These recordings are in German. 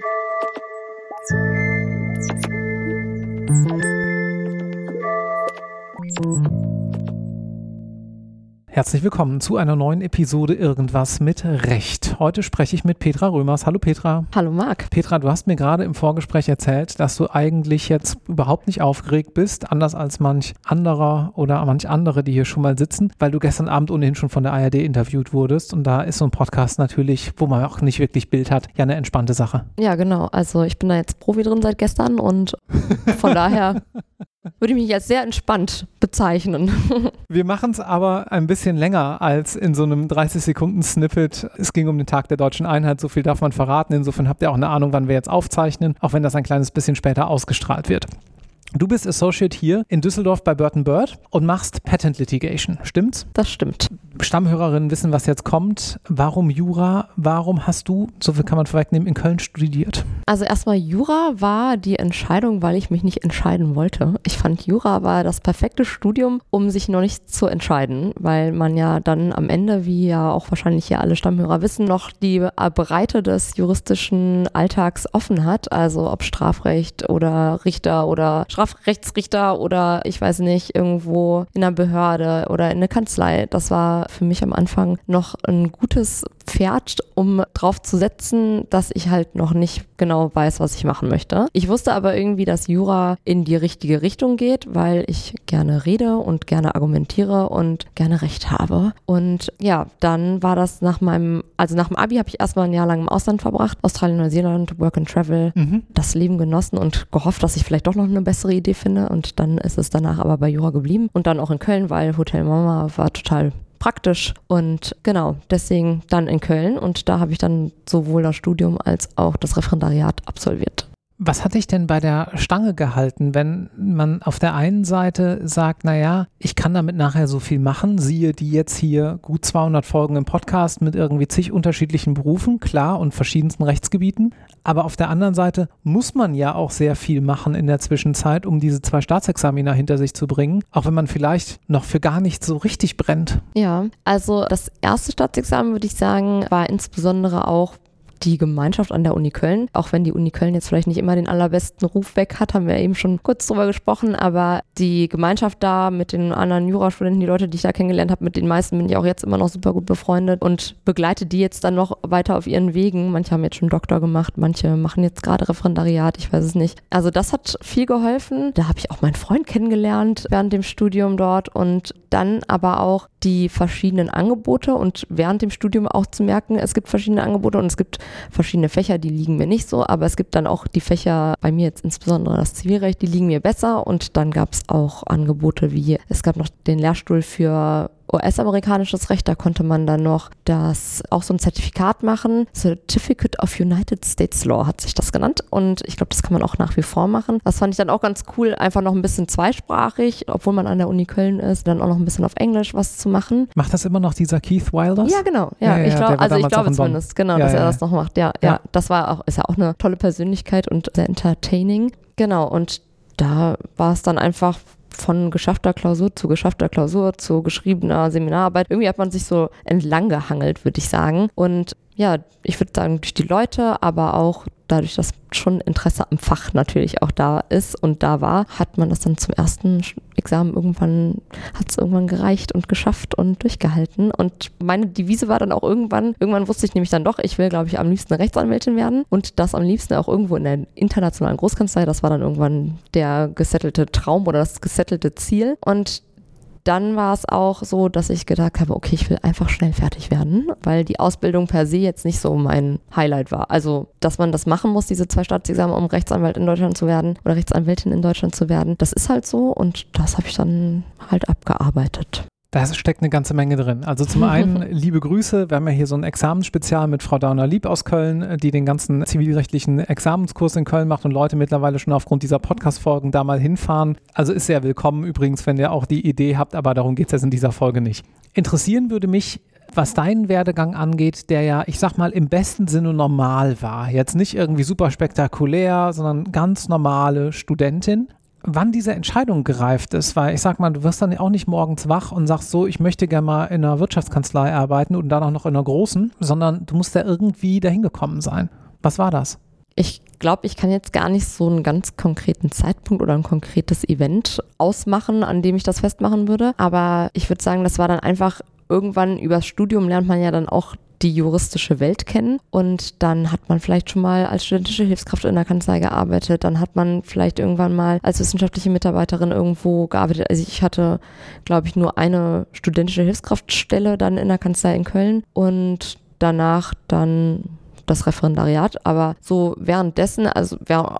Thank you. Herzlich willkommen zu einer neuen Episode Irgendwas mit Recht. Heute spreche ich mit Petra Römers. Hallo Petra. Hallo Marc. Petra, du hast mir gerade im Vorgespräch erzählt, dass du eigentlich jetzt überhaupt nicht aufgeregt bist, anders als manch anderer oder manch andere, die hier schon mal sitzen, weil du gestern Abend ohnehin schon von der ARD interviewt wurdest und da ist so ein Podcast natürlich, wo man auch nicht wirklich Bild hat, ja eine entspannte Sache. Ja, genau. Also ich bin da jetzt Profi drin seit gestern und von daher würde ich mich als sehr entspannt bezeichnen. Wir machen es aber ein bisschen länger als in so einem 30-Sekunden-Snippet. Es ging um den Tag der deutschen Einheit, so viel darf man verraten. Insofern habt ihr auch eine Ahnung, wann wir jetzt aufzeichnen, auch wenn das ein kleines bisschen später ausgestrahlt wird. Du bist Associate hier in Düsseldorf bei Burton Bird und machst Patent Litigation, stimmt's? Das stimmt. Stammhörerinnen wissen, was jetzt kommt. Warum Jura? Warum hast du, so viel kann man vorwegnehmen, in Köln studiert? Also erstmal Jura war die Entscheidung, weil ich mich nicht entscheiden wollte. Ich fand Jura war das perfekte Studium, um sich noch nicht zu entscheiden, weil man ja dann am Ende, wie ja auch wahrscheinlich hier alle Stammhörer wissen, noch die Breite des juristischen Alltags offen hat. Also ob Strafrecht oder Richter oder Strafrecht Strafrechtsrichter oder ich weiß nicht, irgendwo in einer Behörde oder in einer Kanzlei. Das war für mich am Anfang noch ein gutes Pferd, um drauf zu setzen, dass ich halt noch nicht genau weiß, was ich machen möchte. Ich wusste aber irgendwie, dass Jura in die richtige Richtung geht, weil ich gerne rede und gerne argumentiere und gerne Recht habe. Und ja, dann war das nach meinem, also nach dem Abi habe ich erstmal ein Jahr lang im Ausland verbracht, Australien, Neuseeland, Work and Travel, mhm. das Leben genossen und gehofft, dass ich vielleicht doch noch eine bessere Idee finde. Und dann ist es danach aber bei Jura geblieben und dann auch in Köln, weil Hotel Mama war total praktisch. Und genau, deswegen dann in Köln und da habe ich dann sowohl das Studium als auch das Referendariat absolviert. Was hat dich denn bei der Stange gehalten, wenn man auf der einen Seite sagt, naja, ich kann damit nachher so viel machen, siehe die jetzt hier gut 200 Folgen im Podcast mit irgendwie zig unterschiedlichen Berufen, klar, und verschiedensten Rechtsgebieten, aber auf der anderen Seite muss man ja auch sehr viel machen in der Zwischenzeit, um diese zwei Staatsexamina hinter sich zu bringen, auch wenn man vielleicht noch für gar nicht so richtig brennt. Ja, also das erste Staatsexamen, würde ich sagen, war insbesondere auch die Gemeinschaft an der Uni Köln. Auch wenn die Uni Köln jetzt vielleicht nicht immer den allerbesten Ruf weg hat, haben wir eben schon kurz drüber gesprochen, aber die Gemeinschaft da mit den anderen Jurastudenten, die Leute, die ich da kennengelernt habe, mit den meisten bin ich auch jetzt immer noch super gut befreundet und begleite die jetzt dann noch weiter auf ihren Wegen. Manche haben jetzt schon Doktor gemacht, manche machen jetzt gerade Referendariat, ich weiß es nicht. Also das hat viel geholfen. Da habe ich auch meinen Freund kennengelernt während dem Studium dort und dann aber auch die verschiedenen Angebote und während dem Studium auch zu merken, es gibt verschiedene Angebote und es gibt verschiedene Fächer, die liegen mir nicht so, aber es gibt dann auch die Fächer, bei mir jetzt insbesondere das Zivilrecht, die liegen mir besser. Und dann gab es auch Angebote wie, es gab noch den Lehrstuhl für US-amerikanisches Recht, da konnte man dann noch das auch so ein Zertifikat machen. Certificate of United States Law hat sich das genannt. Und ich glaube, das kann man auch nach wie vor machen. Das fand ich dann auch ganz cool, einfach noch ein bisschen zweisprachig, obwohl man an der Uni Köln ist, dann auch noch ein bisschen auf Englisch was zu machen. Macht das immer noch dieser Keith Wilders? Ja, genau. Ja, ja, ja ich glaube, also ich glaube zumindest, genau, dass er das noch macht. Ja, ja, das war auch, ist ja auch eine tolle Persönlichkeit und sehr entertaining. Genau. Und da war es dann einfach von geschaffter Klausur zu geschaffter Klausur zu geschriebener Seminararbeit. Irgendwie hat man sich so entlang gehangelt, würde ich sagen. Und ja, ich würde sagen, durch die Leute, aber auch dadurch, dass schon Interesse am Fach natürlich auch da ist und da war, hat man das dann zum ersten Examen irgendwann, hat es irgendwann gereicht und geschafft und durchgehalten. Und meine Devise war dann auch irgendwann, irgendwann wusste ich nämlich dann doch, ich will, glaube ich, am liebsten Rechtsanwältin werden und das am liebsten auch irgendwo in der internationalen Großkanzlei. Das war dann irgendwann der gesettelte Traum oder das gesettelte Ziel. Und dann war es auch so, dass ich gedacht habe, okay, ich will einfach schnell fertig werden, weil die Ausbildung per se jetzt nicht so mein Highlight war. Also, dass man das machen muss, diese zwei Staatsexamen, um Rechtsanwalt in Deutschland zu werden oder Rechtsanwältin in Deutschland zu werden, das ist halt so und das habe ich dann halt abgearbeitet. Da steckt eine ganze Menge drin. Also zum einen liebe Grüße. Wir haben ja hier so ein Examensspezial mit Frau Dauner-Lieb aus Köln, die den ganzen zivilrechtlichen Examenskurs in Köln macht und Leute mittlerweile schon aufgrund dieser Podcast-Folgen da mal hinfahren. Also ist sehr willkommen übrigens, wenn ihr auch die Idee habt, aber darum geht es jetzt in dieser Folge nicht. Interessieren würde mich, was deinen Werdegang angeht, der ja, ich sag mal, im besten Sinne normal war. Jetzt nicht irgendwie super spektakulär, sondern ganz normale Studentin wann diese Entscheidung gereift ist, weil ich sag mal, du wirst dann auch nicht morgens wach und sagst so, ich möchte gerne mal in einer Wirtschaftskanzlei arbeiten und dann auch noch in einer großen, sondern du musst da irgendwie dahin gekommen sein. Was war das? Ich glaube, ich kann jetzt gar nicht so einen ganz konkreten Zeitpunkt oder ein konkretes Event ausmachen, an dem ich das festmachen würde. Aber ich würde sagen, das war dann einfach irgendwann übers Studium lernt man ja dann auch die juristische Welt kennen. Und dann hat man vielleicht schon mal als studentische Hilfskraft in der Kanzlei gearbeitet. Dann hat man vielleicht irgendwann mal als wissenschaftliche Mitarbeiterin irgendwo gearbeitet. Also ich hatte, glaube ich, nur eine studentische Hilfskraftstelle dann in der Kanzlei in Köln und danach dann das Referendariat, aber so währenddessen, also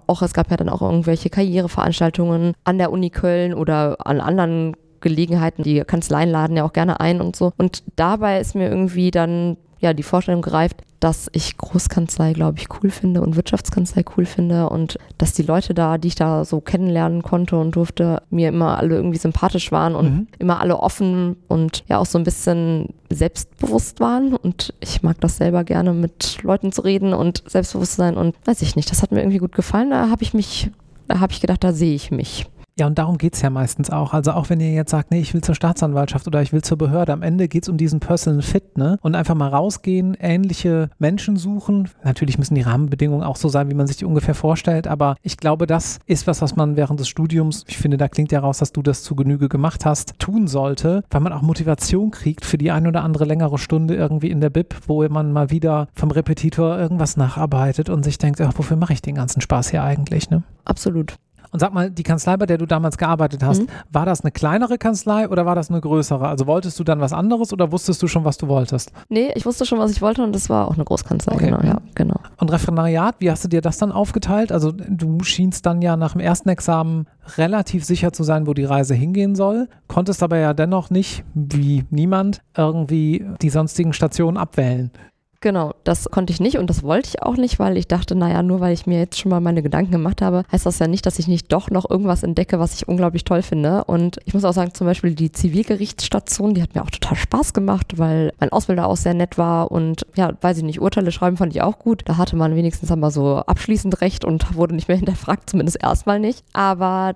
auch es gab ja dann auch irgendwelche Karriereveranstaltungen an der Uni Köln oder an anderen Gelegenheiten. Die Kanzleien laden ja auch gerne ein und so. Und dabei ist mir irgendwie dann ja die Vorstellung gereift, dass ich Großkanzlei, glaube ich, cool finde und Wirtschaftskanzlei cool finde und dass die Leute da, die ich da so kennenlernen konnte und durfte, mir immer alle irgendwie sympathisch waren und mhm. immer alle offen und ja auch so ein bisschen selbstbewusst waren und ich mag das selber gerne mit Leuten zu reden und selbstbewusst sein und weiß ich nicht, das hat mir irgendwie gut gefallen, da habe ich mich, da habe ich gedacht, da sehe ich mich. Ja, und darum geht es ja meistens auch. Also auch wenn ihr jetzt sagt, nee, ich will zur Staatsanwaltschaft oder ich will zur Behörde, am Ende geht es um diesen Personal Fit, ne? Und einfach mal rausgehen, ähnliche Menschen suchen. Natürlich müssen die Rahmenbedingungen auch so sein, wie man sich die ungefähr vorstellt, aber ich glaube, das ist was, was man während des Studiums, ich finde, da klingt ja raus, dass du das zu Genüge gemacht hast, tun sollte, weil man auch Motivation kriegt für die ein oder andere längere Stunde irgendwie in der Bib, wo man mal wieder vom Repetitor irgendwas nacharbeitet und sich denkt, ach, wofür mache ich den ganzen Spaß hier eigentlich, ne? Absolut. Und sag mal, die Kanzlei, bei der du damals gearbeitet hast, mhm. war das eine kleinere Kanzlei oder war das eine größere? Also wolltest du dann was anderes oder wusstest du schon, was du wolltest? Nee, ich wusste schon, was ich wollte und das war auch eine Großkanzlei, okay. genau, ja, genau. Und Referendariat, wie hast du dir das dann aufgeteilt? Also du schienst dann ja nach dem ersten Examen relativ sicher zu sein, wo die Reise hingehen soll, konntest aber ja dennoch nicht, wie niemand, irgendwie die sonstigen Stationen abwählen. Genau, das konnte ich nicht und das wollte ich auch nicht, weil ich dachte, naja, nur weil ich mir jetzt schon mal meine Gedanken gemacht habe, heißt das ja nicht, dass ich nicht doch noch irgendwas entdecke, was ich unglaublich toll finde. Und ich muss auch sagen, zum Beispiel die Zivilgerichtsstation, die hat mir auch total Spaß gemacht, weil mein Ausbilder auch sehr nett war und ja, weiß ich nicht, Urteile schreiben fand ich auch gut. Da hatte man wenigstens einmal so abschließend recht und wurde nicht mehr hinterfragt, zumindest erstmal nicht. Aber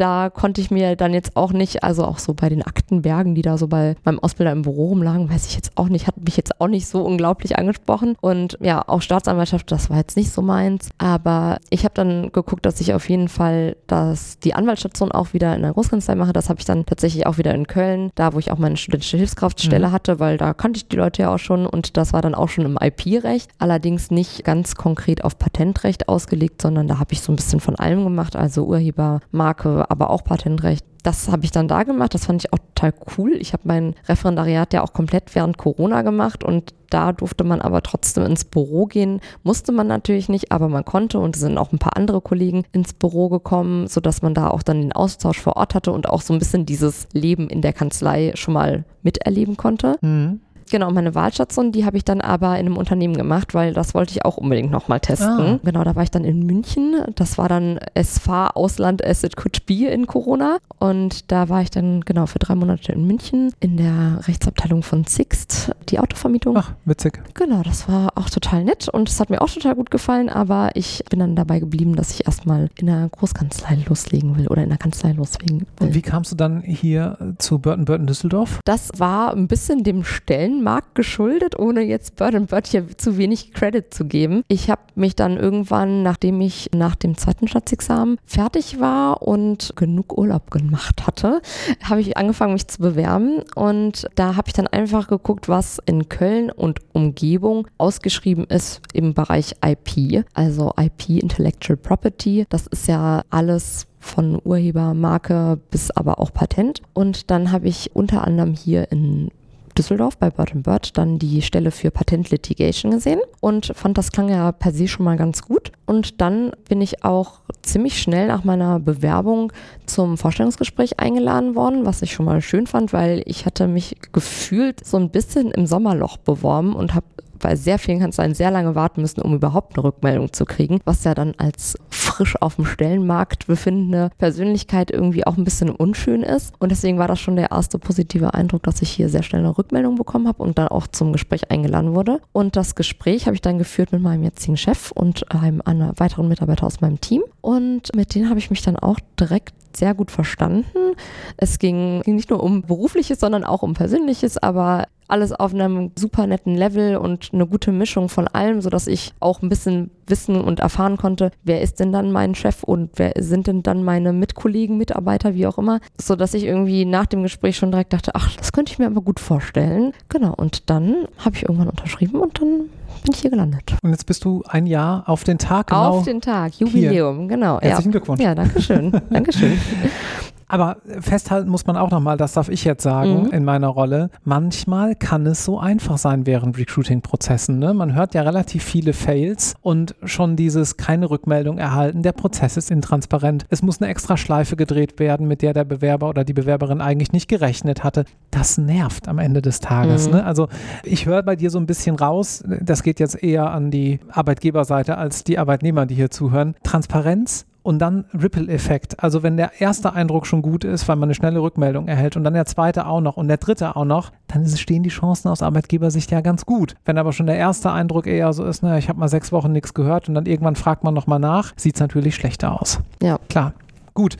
da konnte ich mir dann jetzt auch nicht, also auch so bei den Aktenbergen, die da so bei meinem Ausbilder im Büro rumlagen, weiß ich jetzt auch nicht, hat mich jetzt auch nicht so unglaublich angesprochen. Und ja, auch Staatsanwaltschaft, das war jetzt nicht so meins. Aber ich habe dann geguckt, dass ich auf jeden Fall dass die Anwaltsstation auch wieder in der Großkanzlei mache. Das habe ich dann tatsächlich auch wieder in Köln, da wo ich auch meine studentische Hilfskraftstelle mhm. hatte, weil da kannte ich die Leute ja auch schon und das war dann auch schon im IP-Recht. Allerdings nicht ganz konkret auf Patentrecht ausgelegt, sondern da habe ich so ein bisschen von allem gemacht, also Urheber, Marke, aber auch Patentrecht. Das habe ich dann da gemacht. Das fand ich auch total cool. Ich habe mein Referendariat ja auch komplett während Corona gemacht und da durfte man aber trotzdem ins Büro gehen. Musste man natürlich nicht, aber man konnte und es sind auch ein paar andere Kollegen ins Büro gekommen, sodass man da auch dann den Austausch vor Ort hatte und auch so ein bisschen dieses Leben in der Kanzlei schon mal miterleben konnte. Mhm. Genau, meine Wahlstation, die habe ich dann aber in einem Unternehmen gemacht, weil das wollte ich auch unbedingt nochmal testen. Ah. Genau, da war ich dann in München. Das war dann SV Ausland as it could be in Corona. Und da war ich dann genau für drei Monate in München in der Rechtsabteilung von Sixt, die Autovermietung. Ach, witzig. Genau, das war auch total nett und es hat mir auch total gut gefallen, aber ich bin dann dabei geblieben, dass ich erstmal in der Großkanzlei loslegen will oder in der Kanzlei loslegen will. Und wie kamst du dann hier zu Burton Burton Düsseldorf? Das war ein bisschen dem Stellen Markt geschuldet, ohne jetzt Bird Bird hier zu wenig Credit zu geben. Ich habe mich dann irgendwann, nachdem ich nach dem zweiten Staatsexamen fertig war und genug Urlaub gemacht hatte, habe ich angefangen, mich zu bewerben. Und da habe ich dann einfach geguckt, was in Köln und Umgebung ausgeschrieben ist im Bereich IP, also IP Intellectual Property. Das ist ja alles von Urhebermarke bis aber auch Patent. Und dann habe ich unter anderem hier in Düsseldorf bei Bird Bird dann die Stelle für Patent Litigation gesehen und fand, das klang ja per se schon mal ganz gut. Und dann bin ich auch ziemlich schnell nach meiner Bewerbung zum Vorstellungsgespräch eingeladen worden, was ich schon mal schön fand, weil ich hatte mich gefühlt so ein bisschen im Sommerloch beworben und habe bei sehr vielen Kanzleien sehr lange warten müssen, um überhaupt eine Rückmeldung zu kriegen, was ja dann als frisch auf dem Stellenmarkt befindende Persönlichkeit irgendwie auch ein bisschen unschön ist. Und deswegen war das schon der erste positive Eindruck, dass ich hier sehr schnell eine Rückmeldung bekommen habe und dann auch zum Gespräch eingeladen wurde. Und das Gespräch habe ich dann geführt mit meinem jetzigen Chef und einem weiteren Mitarbeiter aus meinem Team. Und mit denen habe ich mich dann auch direkt sehr gut verstanden. Es ging, ging nicht nur um berufliches, sondern auch um persönliches, aber alles auf einem super netten Level und eine gute Mischung von allem, sodass ich auch ein bisschen wissen und erfahren konnte, wer ist denn dann mein Chef und wer sind denn dann meine Mitkollegen, Mitarbeiter, wie auch immer, sodass ich irgendwie nach dem Gespräch schon direkt dachte, ach, das könnte ich mir aber gut vorstellen. Genau, und dann habe ich irgendwann unterschrieben und dann bin ich hier gelandet. Und jetzt bist du ein Jahr auf den Tag genau. Auf den Tag, Jubiläum, hier. genau. Herzlichen ja. Glückwunsch. Ja, danke schön. Dankeschön. Aber festhalten muss man auch nochmal, das darf ich jetzt sagen mhm. in meiner Rolle. Manchmal kann es so einfach sein während Recruiting-Prozessen. Ne? Man hört ja relativ viele Fails und schon dieses keine Rückmeldung erhalten. Der Prozess ist intransparent. Es muss eine extra Schleife gedreht werden, mit der der Bewerber oder die Bewerberin eigentlich nicht gerechnet hatte. Das nervt am Ende des Tages. Mhm. Ne? Also ich höre bei dir so ein bisschen raus, das geht jetzt eher an die Arbeitgeberseite als die Arbeitnehmer, die hier zuhören. Transparenz und dann Ripple-Effekt. Also wenn der erste Eindruck schon gut ist, weil man eine schnelle Rückmeldung erhält und dann der zweite auch noch und der dritte auch noch, dann stehen die Chancen aus Arbeitgebersicht ja ganz gut. Wenn aber schon der erste Eindruck eher so ist, naja, ich habe mal sechs Wochen nichts gehört und dann irgendwann fragt man nochmal nach, sieht es natürlich schlechter aus. Ja. Klar. Gut.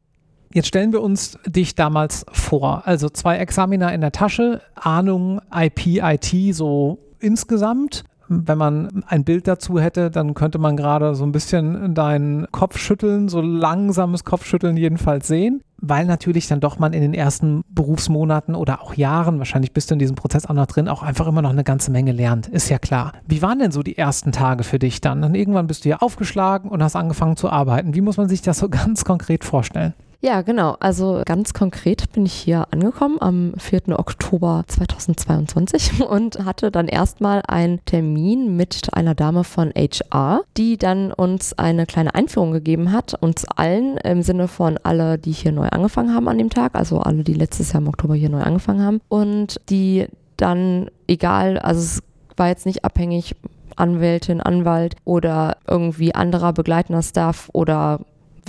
Jetzt stellen wir uns dich damals vor. Also zwei Examiner in der Tasche, Ahnung IP, IT so insgesamt wenn man ein Bild dazu hätte, dann könnte man gerade so ein bisschen deinen Kopfschütteln, so langsames Kopfschütteln jedenfalls sehen weil natürlich dann doch man in den ersten Berufsmonaten oder auch Jahren, wahrscheinlich bist du in diesem Prozess auch noch drin, auch einfach immer noch eine ganze Menge lernt. Ist ja klar. Wie waren denn so die ersten Tage für dich dann? Dann irgendwann bist du ja aufgeschlagen und hast angefangen zu arbeiten. Wie muss man sich das so ganz konkret vorstellen? Ja, genau. Also ganz konkret bin ich hier angekommen am 4. Oktober 2022 und hatte dann erstmal einen Termin mit einer Dame von HR, die dann uns eine kleine Einführung gegeben hat, uns allen im Sinne von alle, die hier neu angefangen haben an dem Tag, also alle, die letztes Jahr im Oktober hier neu angefangen haben und die dann egal, also es war jetzt nicht abhängig, Anwältin, Anwalt oder irgendwie anderer begleitender Staff oder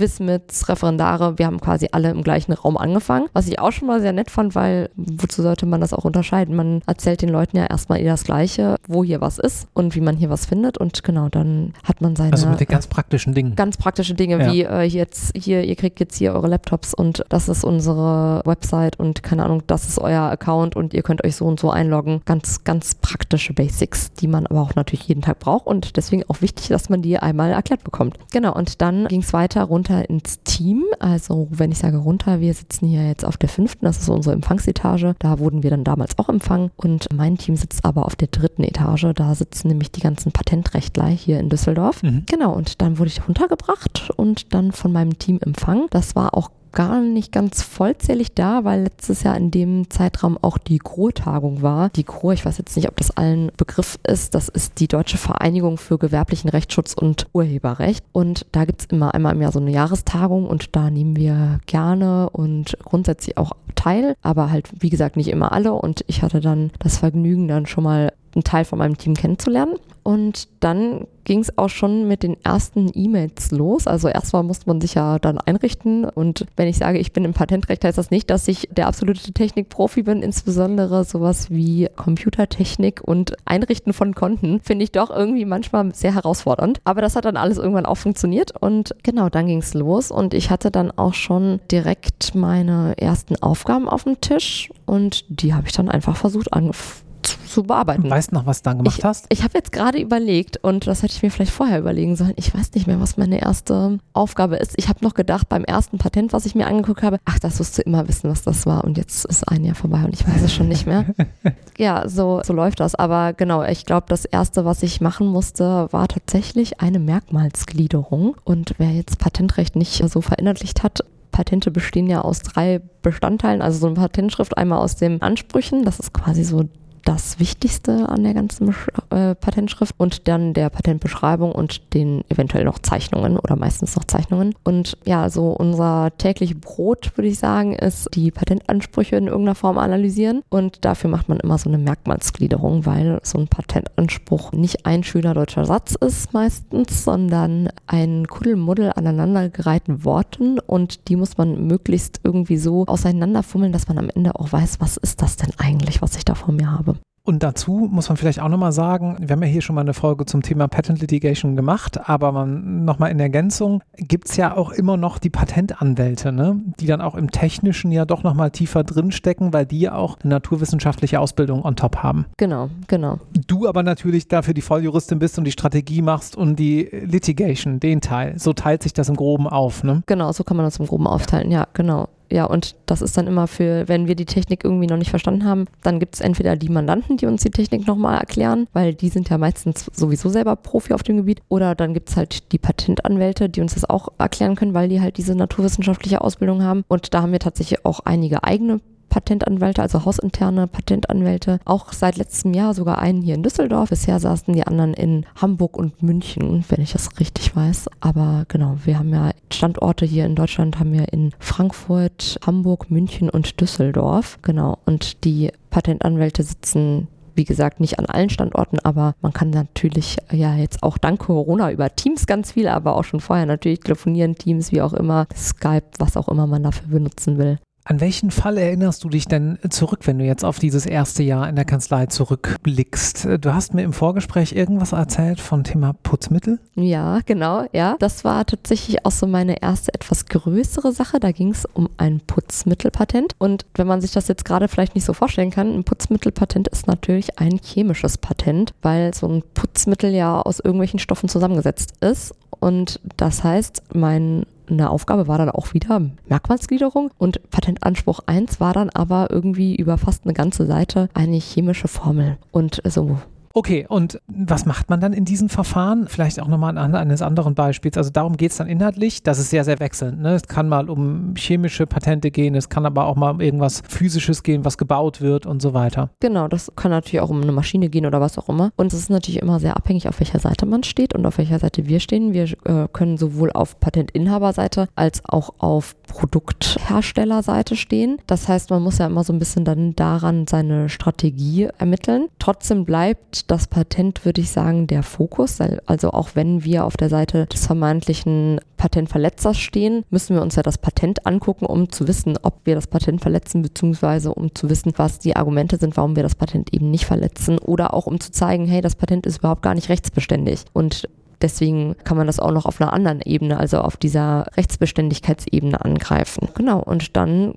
Wismits, Referendare, wir haben quasi alle im gleichen Raum angefangen, was ich auch schon mal sehr nett fand, weil wozu sollte man das auch unterscheiden? Man erzählt den Leuten ja erstmal eher das Gleiche, wo hier was ist und wie man hier was findet und genau, dann hat man seine... Also mit den ganz praktischen Dingen. Ganz praktische Dinge, ja. wie äh, jetzt hier, ihr kriegt jetzt hier eure Laptops und das ist unsere Website und keine Ahnung, das ist euer Account und ihr könnt euch so und so einloggen. Ganz, ganz praktische Basics, die man aber auch natürlich jeden Tag braucht und deswegen auch wichtig, dass man die einmal erklärt bekommt. Genau, und dann ging es weiter runter runter ins Team. Also wenn ich sage runter, wir sitzen hier jetzt auf der fünften, das ist unsere Empfangsetage. Da wurden wir dann damals auch empfangen. Und mein Team sitzt aber auf der dritten Etage. Da sitzen nämlich die ganzen Patentrechtler hier in Düsseldorf. Mhm. Genau, und dann wurde ich runtergebracht und dann von meinem Team empfangen. Das war auch gar nicht ganz vollzählig da, weil letztes Jahr in dem Zeitraum auch die GRO-Tagung war. Die GRO, ich weiß jetzt nicht, ob das allen Begriff ist, das ist die Deutsche Vereinigung für gewerblichen Rechtsschutz und Urheberrecht. Und da gibt es immer einmal im Jahr so eine Jahrestagung und da nehmen wir gerne und grundsätzlich auch teil, aber halt wie gesagt nicht immer alle. Und ich hatte dann das Vergnügen, dann schon mal einen Teil von meinem Team kennenzulernen. Und dann ging es auch schon mit den ersten E-Mails los. Also erstmal musste man sich ja dann einrichten. Und wenn ich sage, ich bin im Patentrecht, heißt das nicht, dass ich der absolute Technikprofi bin. Insbesondere sowas wie Computertechnik und Einrichten von Konten finde ich doch irgendwie manchmal sehr herausfordernd. Aber das hat dann alles irgendwann auch funktioniert. Und genau, dann ging es los. Und ich hatte dann auch schon direkt meine ersten Aufgaben auf dem Tisch. Und die habe ich dann einfach versucht angefangen zu bearbeiten. Weißt noch, was du dann gemacht ich, hast? Ich habe jetzt gerade überlegt und das hätte ich mir vielleicht vorher überlegen sollen. Ich weiß nicht mehr, was meine erste Aufgabe ist. Ich habe noch gedacht beim ersten Patent, was ich mir angeguckt habe, ach, das wirst du immer wissen, was das war und jetzt ist ein Jahr vorbei und ich weiß es schon nicht mehr. ja, so, so läuft das. Aber genau, ich glaube, das erste, was ich machen musste, war tatsächlich eine Merkmalsgliederung und wer jetzt Patentrecht nicht so verinnerlicht hat, Patente bestehen ja aus drei Bestandteilen, also so eine Patentschrift einmal aus den Ansprüchen, das ist quasi so das Wichtigste an der ganzen äh, Patentschrift und dann der Patentbeschreibung und den eventuell noch Zeichnungen oder meistens noch Zeichnungen. Und ja, so unser täglich Brot, würde ich sagen, ist die Patentansprüche in irgendeiner Form analysieren und dafür macht man immer so eine Merkmalsgliederung, weil so ein Patentanspruch nicht ein schöner deutscher Satz ist meistens, sondern ein Kuddelmuddel aneinandergereihten Worten und die muss man möglichst irgendwie so auseinanderfummeln, dass man am Ende auch weiß, was ist das denn eigentlich, was ich da vor mir habe. Und dazu muss man vielleicht auch nochmal sagen, wir haben ja hier schon mal eine Folge zum Thema Patent Litigation gemacht, aber man nochmal in Ergänzung gibt es ja auch immer noch die Patentanwälte, ne? die dann auch im Technischen ja doch nochmal tiefer drinstecken, weil die ja auch eine naturwissenschaftliche Ausbildung on top haben. Genau, genau. Du aber natürlich dafür die Volljuristin bist und die Strategie machst und die Litigation, den Teil. So teilt sich das im Groben auf, ne? Genau, so kann man das im Groben aufteilen, ja, genau. Ja, und das ist dann immer für, wenn wir die Technik irgendwie noch nicht verstanden haben, dann gibt es entweder die Mandanten, die uns die Technik nochmal erklären, weil die sind ja meistens sowieso selber Profi auf dem Gebiet, oder dann gibt es halt die Patentanwälte, die uns das auch erklären können, weil die halt diese naturwissenschaftliche Ausbildung haben. Und da haben wir tatsächlich auch einige eigene Patentanwälte, also hausinterne Patentanwälte. Auch seit letztem Jahr sogar einen hier in Düsseldorf. Bisher saßen die anderen in Hamburg und München, wenn ich das richtig weiß. Aber genau, wir haben ja Standorte hier in Deutschland, haben wir in Frankfurt, Hamburg, München und Düsseldorf. Genau. Und die Patentanwälte sitzen wie gesagt, nicht an allen Standorten, aber man kann natürlich ja jetzt auch dank Corona über Teams ganz viel, aber auch schon vorher natürlich telefonieren, Teams, wie auch immer, Skype, was auch immer man dafür benutzen will. An welchen Fall erinnerst du dich denn zurück, wenn du jetzt auf dieses erste Jahr in der Kanzlei zurückblickst? Du hast mir im Vorgespräch irgendwas erzählt von Thema Putzmittel? Ja, genau, ja. Das war tatsächlich auch so meine erste etwas größere Sache. Da ging es um ein Putzmittelpatent. Und wenn man sich das jetzt gerade vielleicht nicht so vorstellen kann, ein Putzmittelpatent ist natürlich ein chemisches Patent, weil so ein Putzmittel ja aus irgendwelchen Stoffen zusammengesetzt ist. Und das heißt, mein eine Aufgabe war dann auch wieder Merkmalsgliederung. Und Patentanspruch 1 war dann aber irgendwie über fast eine ganze Seite eine chemische Formel. Und so Okay, und was macht man dann in diesen Verfahren? Vielleicht auch nochmal anhand eines anderen Beispiels. Also darum geht es dann inhaltlich. Das ist sehr, sehr wechselnd. Ne? Es kann mal um chemische Patente gehen, es kann aber auch mal um irgendwas Physisches gehen, was gebaut wird und so weiter. Genau, das kann natürlich auch um eine Maschine gehen oder was auch immer. Und es ist natürlich immer sehr abhängig, auf welcher Seite man steht und auf welcher Seite wir stehen. Wir äh, können sowohl auf Patentinhaberseite als auch auf Produktherstellerseite stehen. Das heißt, man muss ja immer so ein bisschen dann daran seine Strategie ermitteln. Trotzdem bleibt das Patent, würde ich sagen, der Fokus. Also auch wenn wir auf der Seite des vermeintlichen Patentverletzers stehen, müssen wir uns ja das Patent angucken, um zu wissen, ob wir das Patent verletzen, beziehungsweise um zu wissen, was die Argumente sind, warum wir das Patent eben nicht verletzen. Oder auch um zu zeigen, hey, das Patent ist überhaupt gar nicht rechtsbeständig. Und Deswegen kann man das auch noch auf einer anderen Ebene, also auf dieser Rechtsbeständigkeitsebene angreifen. Genau, und dann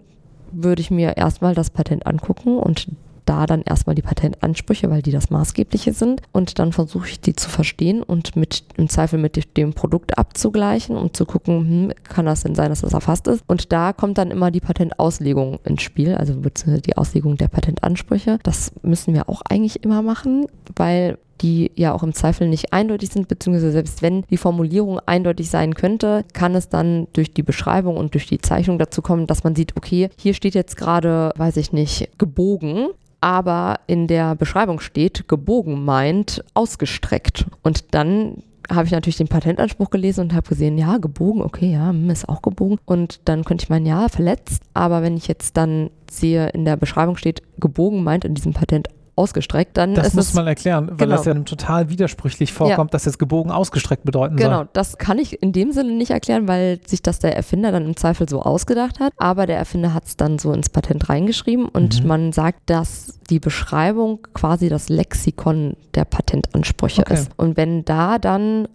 würde ich mir erstmal das Patent angucken und da dann erstmal die Patentansprüche, weil die das Maßgebliche sind. Und dann versuche ich die zu verstehen und mit im Zweifel mit dem Produkt abzugleichen, um zu gucken, hm, kann das denn sein, dass das erfasst ist. Und da kommt dann immer die Patentauslegung ins Spiel, also die Auslegung der Patentansprüche. Das müssen wir auch eigentlich immer machen, weil die ja auch im Zweifel nicht eindeutig sind, beziehungsweise selbst wenn die Formulierung eindeutig sein könnte, kann es dann durch die Beschreibung und durch die Zeichnung dazu kommen, dass man sieht, okay, hier steht jetzt gerade, weiß ich nicht, gebogen aber in der Beschreibung steht, gebogen meint ausgestreckt. Und dann habe ich natürlich den Patentanspruch gelesen und habe gesehen, ja, gebogen, okay, ja, hm, ist auch gebogen. Und dann könnte ich meinen, ja, verletzt. Aber wenn ich jetzt dann sehe, in der Beschreibung steht, gebogen meint in diesem Patent ausgestreckt, dann das ist muss man erklären, weil genau. das ja total widersprüchlich vorkommt, ja. dass jetzt gebogen ausgestreckt bedeuten genau, soll. Genau, das kann ich in dem Sinne nicht erklären, weil sich das der Erfinder dann im Zweifel so ausgedacht hat. Aber der Erfinder hat es dann so ins Patent reingeschrieben und mhm. man sagt, dass die Beschreibung quasi das Lexikon der Patentansprüche okay. ist. Und wenn da dann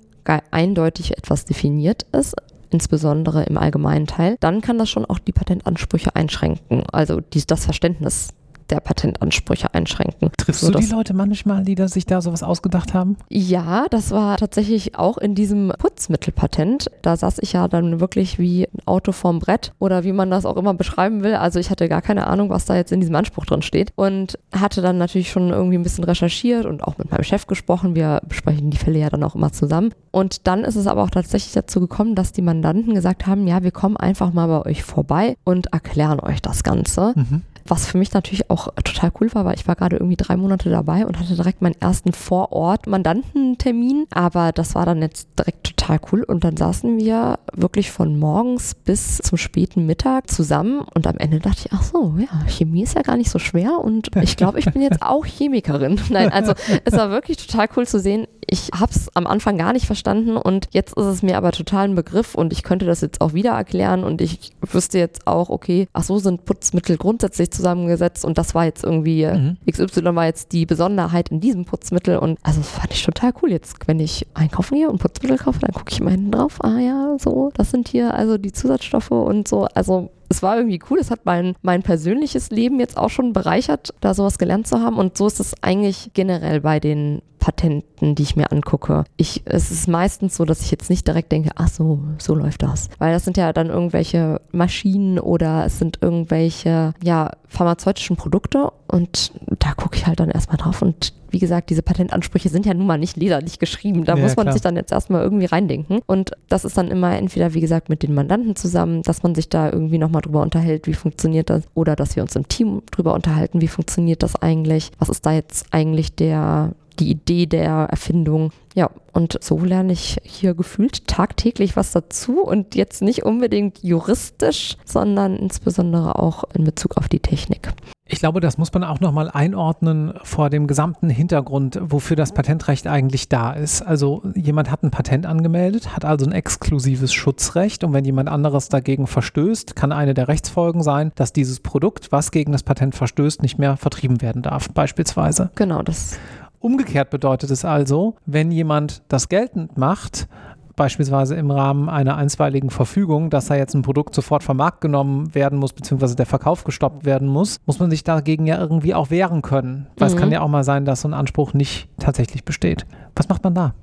eindeutig etwas definiert ist, insbesondere im allgemeinen Teil, dann kann das schon auch die Patentansprüche einschränken. Also die, das Verständnis der Patentansprüche einschränken. Triffst du die Leute manchmal, die da sich da sowas ausgedacht haben? Ja, das war tatsächlich auch in diesem Putzmittelpatent. Da saß ich ja dann wirklich wie ein Auto vorm Brett oder wie man das auch immer beschreiben will. Also ich hatte gar keine Ahnung, was da jetzt in diesem Anspruch drin steht und hatte dann natürlich schon irgendwie ein bisschen recherchiert und auch mit meinem Chef gesprochen. Wir besprechen die Fälle ja dann auch immer zusammen. Und dann ist es aber auch tatsächlich dazu gekommen, dass die Mandanten gesagt haben, ja, wir kommen einfach mal bei euch vorbei und erklären euch das Ganze. Mhm. Was für mich natürlich auch total cool war, weil ich war gerade irgendwie drei Monate dabei und hatte direkt meinen ersten Vorort-Mandantentermin. Aber das war dann jetzt direkt total cool. Und dann saßen wir wirklich von morgens bis zum späten Mittag zusammen und am Ende dachte ich, ach so, ja, Chemie ist ja gar nicht so schwer und ich glaube, ich bin jetzt auch Chemikerin. Nein, also es war wirklich total cool zu sehen. Ich habe es am Anfang gar nicht verstanden und jetzt ist es mir aber total ein Begriff und ich könnte das jetzt auch wieder erklären und ich wüsste jetzt auch, okay, ach so sind Putzmittel grundsätzlich zusammengesetzt und das war jetzt irgendwie, mhm. XY war jetzt die Besonderheit in diesem Putzmittel und also das fand ich total cool. Jetzt, wenn ich einkaufen gehe und Putzmittel kaufe, dann gucke ich mal hinten drauf, ah ja, so, das sind hier also die Zusatzstoffe und so, also es war irgendwie cool. Es hat mein, mein persönliches Leben jetzt auch schon bereichert, da sowas gelernt zu haben. Und so ist es eigentlich generell bei den Patenten, die ich mir angucke. Ich, es ist meistens so, dass ich jetzt nicht direkt denke, ach so, so läuft das. Weil das sind ja dann irgendwelche Maschinen oder es sind irgendwelche, ja, pharmazeutischen Produkte und da gucke ich halt dann erstmal drauf und wie gesagt, diese Patentansprüche sind ja nun mal nicht leserlich geschrieben. Da ja, muss man klar. sich dann jetzt erstmal irgendwie reindenken. Und das ist dann immer entweder, wie gesagt, mit den Mandanten zusammen, dass man sich da irgendwie nochmal drüber unterhält, wie funktioniert das, oder dass wir uns im Team drüber unterhalten, wie funktioniert das eigentlich, was ist da jetzt eigentlich der die Idee der Erfindung. Ja, und so lerne ich hier gefühlt tagtäglich was dazu und jetzt nicht unbedingt juristisch, sondern insbesondere auch in Bezug auf die Technik. Ich glaube, das muss man auch nochmal einordnen vor dem gesamten Hintergrund, wofür das Patentrecht eigentlich da ist. Also jemand hat ein Patent angemeldet, hat also ein exklusives Schutzrecht und wenn jemand anderes dagegen verstößt, kann eine der Rechtsfolgen sein, dass dieses Produkt, was gegen das Patent verstößt, nicht mehr vertrieben werden darf, beispielsweise. Genau, das Umgekehrt bedeutet es also, wenn jemand das geltend macht, beispielsweise im Rahmen einer einstweiligen Verfügung, dass da jetzt ein Produkt sofort vom Markt genommen werden muss, beziehungsweise der Verkauf gestoppt werden muss, muss man sich dagegen ja irgendwie auch wehren können. Weil mhm. es kann ja auch mal sein, dass so ein Anspruch nicht tatsächlich besteht. Was macht man da?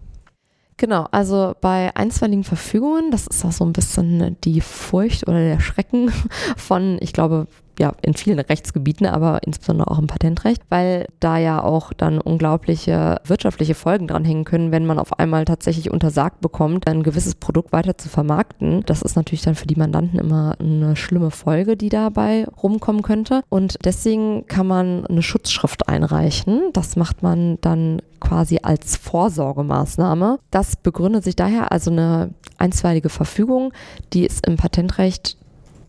Genau, also bei einstweiligen Verfügungen, das ist auch so ein bisschen die Furcht oder der Schrecken von, ich glaube, ja, in vielen Rechtsgebieten, aber insbesondere auch im Patentrecht, weil da ja auch dann unglaubliche wirtschaftliche Folgen dran hängen können, wenn man auf einmal tatsächlich untersagt bekommt, ein gewisses Produkt weiter zu vermarkten. Das ist natürlich dann für die Mandanten immer eine schlimme Folge, die dabei rumkommen könnte. Und deswegen kann man eine Schutzschrift einreichen. Das macht man dann quasi als Vorsorgemaßnahme. Das begründet sich daher, also eine einstweilige Verfügung, die ist im Patentrecht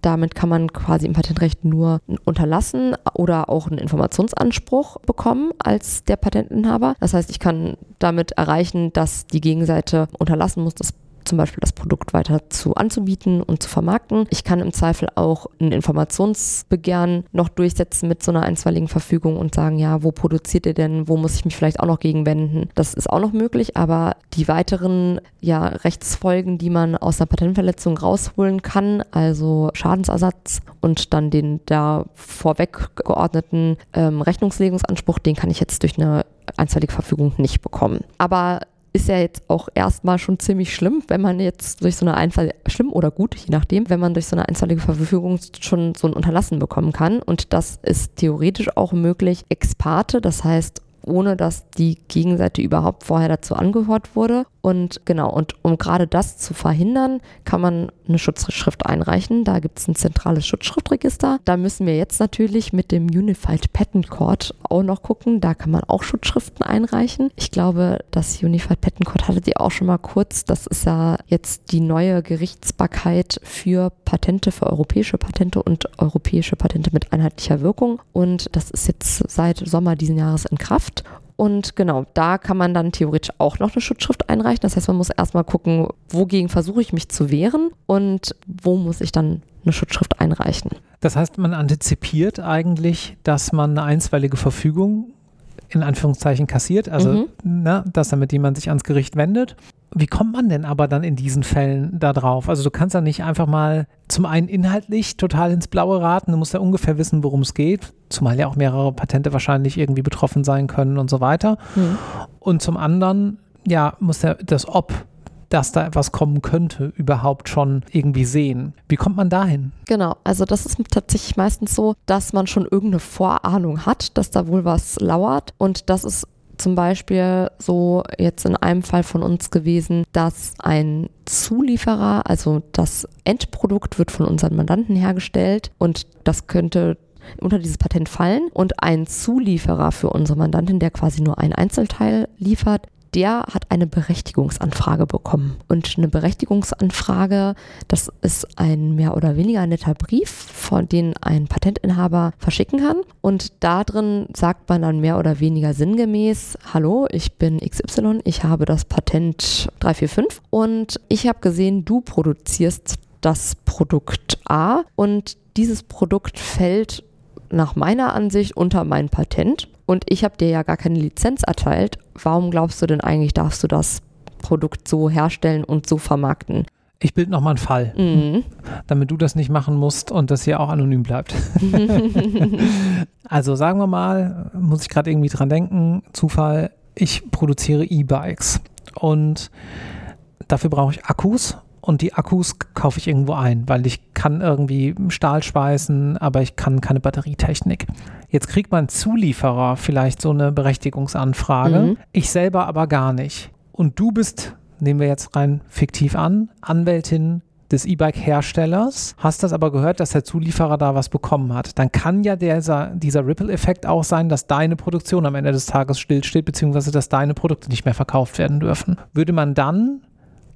damit kann man quasi im Patentrecht nur unterlassen oder auch einen Informationsanspruch bekommen als der Patentinhaber. Das heißt, ich kann damit erreichen, dass die Gegenseite unterlassen muss, das zum Beispiel das Produkt weiter zu anzubieten und zu vermarkten. Ich kann im Zweifel auch ein Informationsbegehren noch durchsetzen mit so einer einstweiligen Verfügung und sagen, ja, wo produziert ihr denn, wo muss ich mich vielleicht auch noch gegen wenden? Das ist auch noch möglich, aber die weiteren ja, Rechtsfolgen, die man aus einer Patentverletzung rausholen kann, also Schadensersatz und dann den da vorweg geordneten ähm, Rechnungslegungsanspruch, den kann ich jetzt durch eine einstweilige Verfügung nicht bekommen. Aber ist ja jetzt auch erstmal schon ziemlich schlimm, wenn man jetzt durch so eine Einfall, schlimm oder gut, je nachdem, wenn man durch so eine einstweilige Verfügung schon so ein Unterlassen bekommen kann. Und das ist theoretisch auch möglich ex parte, das heißt ohne dass die Gegenseite überhaupt vorher dazu angehört wurde. Und genau, und um gerade das zu verhindern, kann man eine Schutzschrift einreichen. Da gibt es ein zentrales Schutzschriftregister. Da müssen wir jetzt natürlich mit dem Unified Patent Court auch noch gucken. Da kann man auch Schutzschriften einreichen. Ich glaube, das Unified Patent Court hattet ihr auch schon mal kurz. Das ist ja jetzt die neue Gerichtsbarkeit für Patente, für europäische Patente und europäische Patente mit einheitlicher Wirkung. Und das ist jetzt seit Sommer diesen Jahres in Kraft. Und genau, da kann man dann theoretisch auch noch eine Schutzschrift einreichen. Das heißt, man muss erstmal gucken, wogegen versuche ich mich zu wehren und wo muss ich dann eine Schutzschrift einreichen. Das heißt, man antizipiert eigentlich, dass man eine einstweilige Verfügung in Anführungszeichen kassiert, also mhm. ne, dass damit jemand sich ans Gericht wendet. Wie kommt man denn aber dann in diesen Fällen da drauf? Also du kannst ja nicht einfach mal zum einen inhaltlich total ins Blaue raten, du musst ja ungefähr wissen, worum es geht, zumal ja auch mehrere Patente wahrscheinlich irgendwie betroffen sein können und so weiter. Mhm. Und zum anderen, ja, muss ja das Ob dass da etwas kommen könnte, überhaupt schon irgendwie sehen. Wie kommt man dahin? Genau, also das ist tatsächlich meistens so, dass man schon irgendeine Vorahnung hat, dass da wohl was lauert und das ist zum Beispiel so jetzt in einem Fall von uns gewesen, dass ein Zulieferer, also das Endprodukt wird von unseren Mandanten hergestellt und das könnte unter dieses Patent fallen. Und ein Zulieferer für unsere Mandantin, der quasi nur ein Einzelteil liefert, der hat eine Berechtigungsanfrage bekommen. Und eine Berechtigungsanfrage, das ist ein mehr oder weniger netter Brief, von dem ein Patentinhaber verschicken kann. Und da drin sagt man dann mehr oder weniger sinngemäß, hallo, ich bin XY, ich habe das Patent 345 und ich habe gesehen, du produzierst das Produkt A und dieses Produkt fällt nach meiner Ansicht unter mein Patent und ich habe dir ja gar keine Lizenz erteilt. Warum glaubst du denn eigentlich, darfst du das Produkt so herstellen und so vermarkten? Ich bild nochmal einen Fall, mhm. damit du das nicht machen musst und das hier auch anonym bleibt. also sagen wir mal, muss ich gerade irgendwie dran denken, Zufall, ich produziere E-Bikes und dafür brauche ich Akkus und die Akkus kaufe ich irgendwo ein, weil ich kann irgendwie Stahl schweißen, aber ich kann keine Batterietechnik. Jetzt kriegt mein Zulieferer vielleicht so eine Berechtigungsanfrage, mhm. ich selber aber gar nicht. Und du bist, nehmen wir jetzt rein fiktiv an, Anwältin des E-Bike-Herstellers, hast das aber gehört, dass der Zulieferer da was bekommen hat, dann kann ja dieser, dieser Ripple-Effekt auch sein, dass deine Produktion am Ende des Tages stillsteht, beziehungsweise dass deine Produkte nicht mehr verkauft werden dürfen. Würde man dann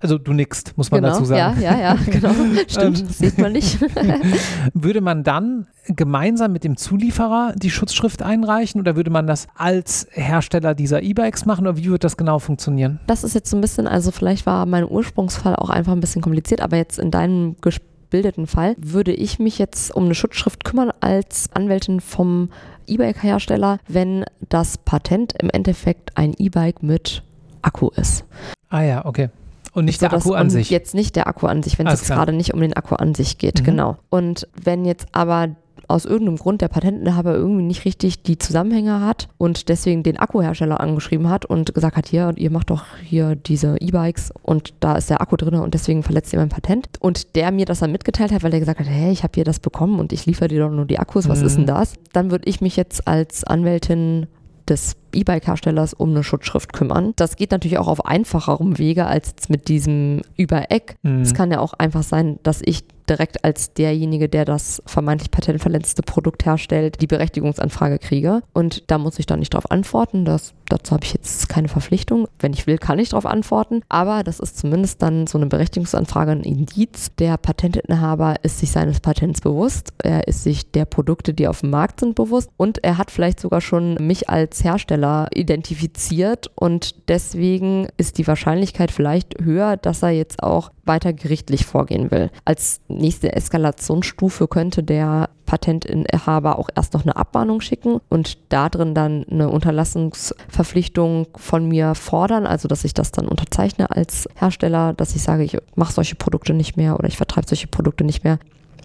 also du nickst, muss man genau, dazu sagen. Ja, ja, ja, genau. Stimmt, ähm, sieht man nicht. würde man dann gemeinsam mit dem Zulieferer die Schutzschrift einreichen oder würde man das als Hersteller dieser E-Bikes machen oder wie wird das genau funktionieren? Das ist jetzt so ein bisschen, also vielleicht war mein Ursprungsfall auch einfach ein bisschen kompliziert, aber jetzt in deinem gebildeten Fall würde ich mich jetzt um eine Schutzschrift kümmern als Anwältin vom E-Bike-Hersteller, wenn das Patent im Endeffekt ein E-Bike mit Akku ist. Ah ja, okay. Und nicht so, der Akku an sich. Jetzt nicht der Akku an sich, wenn es jetzt gerade nicht um den Akku an sich geht, mhm. genau. Und wenn jetzt aber aus irgendeinem Grund der Patentinhaber irgendwie nicht richtig die Zusammenhänge hat und deswegen den Akkuhersteller angeschrieben hat und gesagt hat, hier, ihr macht doch hier diese E-Bikes und da ist der Akku drin und deswegen verletzt ihr mein Patent. Und der mir das dann mitgeteilt hat, weil er gesagt hat, hey, ich habe hier das bekommen und ich liefere dir doch nur die Akkus, was mhm. ist denn das? Dann würde ich mich jetzt als Anwältin des E-Bike-Herstellers um eine Schutzschrift kümmern. Das geht natürlich auch auf einfacherem Wege als jetzt mit diesem Übereck. Mhm. Es kann ja auch einfach sein, dass ich direkt als derjenige, der das vermeintlich patentverletzte Produkt herstellt, die Berechtigungsanfrage kriege. Und da muss ich dann nicht darauf antworten. Das, dazu habe ich jetzt keine Verpflichtung. Wenn ich will, kann ich darauf antworten. Aber das ist zumindest dann so eine Berechtigungsanfrage ein Indiz. Der Patentinhaber ist sich seines Patents bewusst. Er ist sich der Produkte, die auf dem Markt sind, bewusst. Und er hat vielleicht sogar schon mich als Hersteller identifiziert. Und deswegen ist die Wahrscheinlichkeit vielleicht höher, dass er jetzt auch weiter gerichtlich vorgehen will. Als nächste Eskalationsstufe könnte der Patentinhaber auch erst noch eine Abmahnung schicken und da drin dann eine Unterlassungsverpflichtung von mir fordern, also dass ich das dann unterzeichne als Hersteller, dass ich sage, ich mache solche Produkte nicht mehr oder ich vertreibe solche Produkte nicht mehr.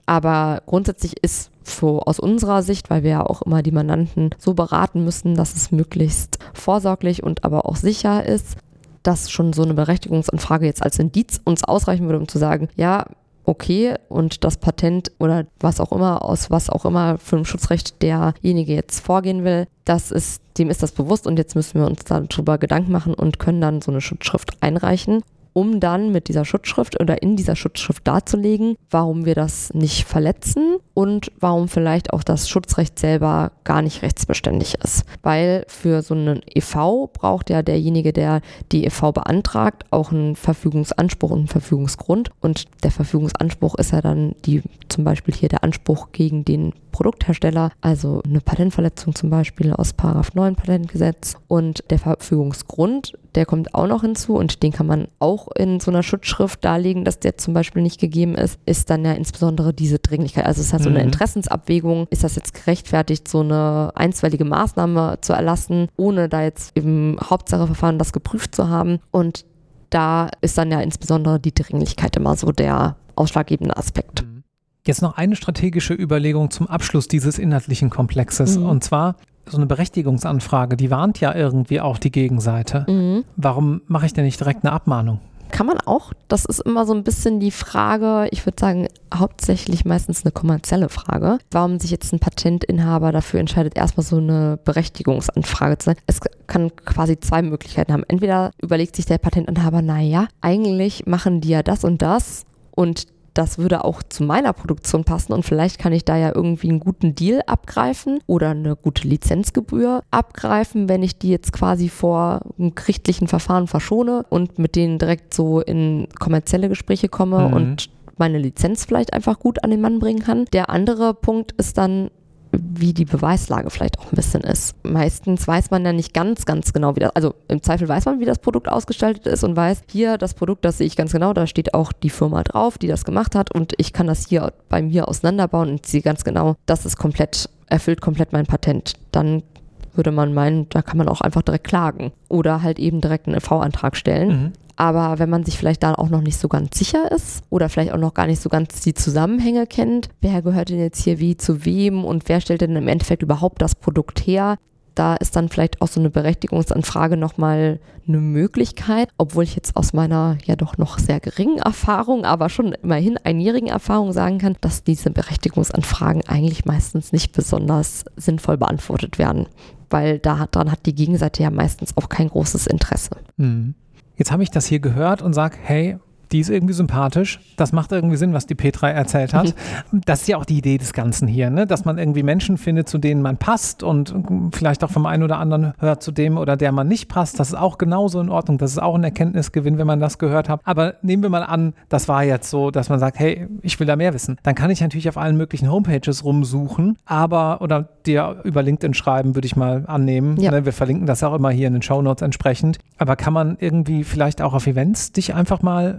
Aber grundsätzlich ist so aus unserer Sicht, weil wir ja auch immer die Mandanten so beraten müssen, dass es möglichst vorsorglich und aber auch sicher ist, dass schon so eine Berechtigungsanfrage jetzt als Indiz uns ausreichen würde, um zu sagen, ja, okay, und das Patent oder was auch immer, aus was auch immer für ein Schutzrecht derjenige jetzt vorgehen will, das ist, dem ist das bewusst und jetzt müssen wir uns darüber Gedanken machen und können dann so eine Schutzschrift einreichen um dann mit dieser Schutzschrift oder in dieser Schutzschrift darzulegen, warum wir das nicht verletzen und warum vielleicht auch das Schutzrecht selber gar nicht rechtsbeständig ist. Weil für so einen EV braucht ja derjenige, der die EV beantragt, auch einen Verfügungsanspruch und einen Verfügungsgrund. Und der Verfügungsanspruch ist ja dann die, zum Beispiel hier der Anspruch gegen den Produkthersteller, also eine Patentverletzung zum Beispiel aus 9 Patentgesetz. Und der Verfügungsgrund, der kommt auch noch hinzu und den kann man auch in so einer Schutzschrift darlegen, dass der zum Beispiel nicht gegeben ist, ist dann ja insbesondere diese Dringlichkeit. Also es hat so eine mhm. Interessensabwägung. Ist das jetzt gerechtfertigt, so eine einstweilige Maßnahme zu erlassen, ohne da jetzt im Hauptsacheverfahren das geprüft zu haben? Und da ist dann ja insbesondere die Dringlichkeit immer so der ausschlaggebende Aspekt. Mhm. Jetzt noch eine strategische Überlegung zum Abschluss dieses inhaltlichen Komplexes. Mhm. Und zwar so eine Berechtigungsanfrage, die warnt ja irgendwie auch die Gegenseite. Mhm. Warum mache ich denn nicht direkt eine Abmahnung? Kann man auch. Das ist immer so ein bisschen die Frage, ich würde sagen, hauptsächlich meistens eine kommerzielle Frage. Warum sich jetzt ein Patentinhaber dafür entscheidet, erstmal so eine Berechtigungsanfrage zu sein. Es kann quasi zwei Möglichkeiten haben. Entweder überlegt sich der Patentinhaber, naja, eigentlich machen die ja das und das und das würde auch zu meiner Produktion passen und vielleicht kann ich da ja irgendwie einen guten Deal abgreifen oder eine gute Lizenzgebühr abgreifen, wenn ich die jetzt quasi vor einem gerichtlichen Verfahren verschone und mit denen direkt so in kommerzielle Gespräche komme mhm. und meine Lizenz vielleicht einfach gut an den Mann bringen kann. Der andere Punkt ist dann, wie die Beweislage vielleicht auch ein bisschen ist. Meistens weiß man ja nicht ganz, ganz genau, wie das, also im Zweifel weiß man, wie das Produkt ausgestaltet ist und weiß, hier das Produkt, das sehe ich ganz genau, da steht auch die Firma drauf, die das gemacht hat und ich kann das hier bei mir auseinanderbauen und sehe ganz genau, das ist komplett, erfüllt komplett mein Patent. Dann würde man meinen, da kann man auch einfach direkt klagen oder halt eben direkt einen V-Antrag stellen. Mhm. Aber wenn man sich vielleicht da auch noch nicht so ganz sicher ist oder vielleicht auch noch gar nicht so ganz die Zusammenhänge kennt, wer gehört denn jetzt hier wie zu wem und wer stellt denn im Endeffekt überhaupt das Produkt her, da ist dann vielleicht auch so eine Berechtigungsanfrage nochmal eine Möglichkeit, obwohl ich jetzt aus meiner ja doch noch sehr geringen Erfahrung, aber schon immerhin einjährigen Erfahrung sagen kann, dass diese Berechtigungsanfragen eigentlich meistens nicht besonders sinnvoll beantwortet werden, weil daran hat die Gegenseite ja meistens auch kein großes Interesse. Mhm. Jetzt habe ich das hier gehört und sage, hey, die ist irgendwie sympathisch. Das macht irgendwie Sinn, was die Petra erzählt hat. Mhm. Das ist ja auch die Idee des Ganzen hier, ne? dass man irgendwie Menschen findet, zu denen man passt und vielleicht auch vom einen oder anderen hört, zu dem oder der man nicht passt. Das ist auch genauso in Ordnung. Das ist auch ein Erkenntnisgewinn, wenn man das gehört hat. Aber nehmen wir mal an, das war jetzt so, dass man sagt, hey, ich will da mehr wissen. Dann kann ich natürlich auf allen möglichen Homepages rumsuchen, aber oder dir über LinkedIn schreiben, würde ich mal annehmen. Ja. Ne? Wir verlinken das auch immer hier in den Show Notes entsprechend. Aber kann man irgendwie vielleicht auch auf Events dich einfach mal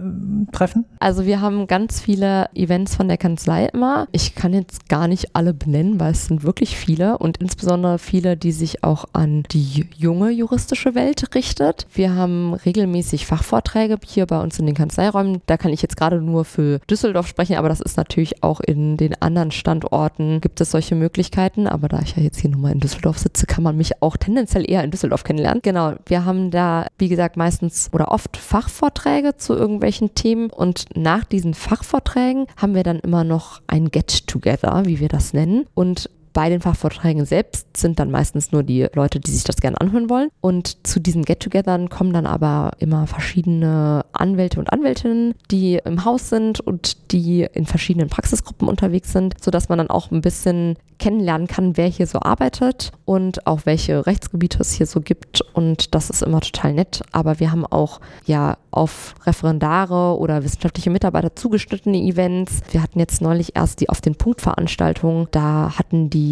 treffen? Also wir haben ganz viele Events von der Kanzlei immer. Ich kann jetzt gar nicht alle benennen, weil es sind wirklich viele und insbesondere viele, die sich auch an die junge juristische Welt richtet. Wir haben regelmäßig Fachvorträge hier bei uns in den Kanzleiräumen. Da kann ich jetzt gerade nur für Düsseldorf sprechen, aber das ist natürlich auch in den anderen Standorten gibt es solche Möglichkeiten. Aber da ich ja jetzt hier nur mal in Düsseldorf sitze, kann man mich auch tendenziell eher in Düsseldorf kennenlernen. Genau, wir haben da, wie gesagt, meistens oder oft Fachvorträge zu irgendwelchen Themen. Und nach diesen Fachvorträgen haben wir dann immer noch ein Get-Together, wie wir das nennen. Und bei den Fachvorträgen selbst sind dann meistens nur die Leute, die sich das gerne anhören wollen. Und zu diesen Get-Togethern kommen dann aber immer verschiedene Anwälte und Anwältinnen, die im Haus sind und die in verschiedenen Praxisgruppen unterwegs sind, sodass man dann auch ein bisschen kennenlernen kann, wer hier so arbeitet und auch welche Rechtsgebiete es hier so gibt. Und das ist immer total nett. Aber wir haben auch ja auf Referendare oder wissenschaftliche Mitarbeiter zugeschnittene Events. Wir hatten jetzt neulich erst die auf den Punkt Veranstaltung. Da hatten die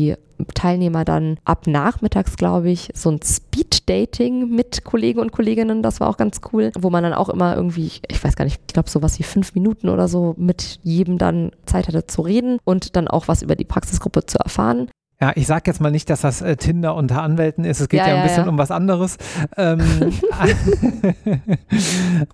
Teilnehmer dann ab nachmittags, glaube ich, so ein Speed-Dating mit Kollegen und Kolleginnen. Das war auch ganz cool, wo man dann auch immer irgendwie, ich weiß gar nicht, ich glaube sowas wie fünf Minuten oder so mit jedem dann Zeit hatte zu reden und dann auch was über die Praxisgruppe zu erfahren. Ja, ich sage jetzt mal nicht, dass das äh, Tinder unter Anwälten ist. Es geht ja, ja ein bisschen ja. um was anderes. Ähm,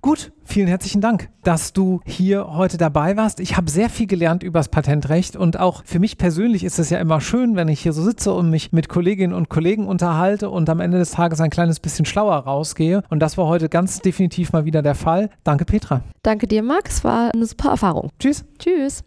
gut, vielen herzlichen Dank, dass du hier heute dabei warst. Ich habe sehr viel gelernt über das Patentrecht und auch für mich persönlich ist es ja immer schön, wenn ich hier so sitze und mich mit Kolleginnen und Kollegen unterhalte und am Ende des Tages ein kleines bisschen schlauer rausgehe. Und das war heute ganz definitiv mal wieder der Fall. Danke, Petra. Danke dir, Max. War eine super Erfahrung. Tschüss. Tschüss.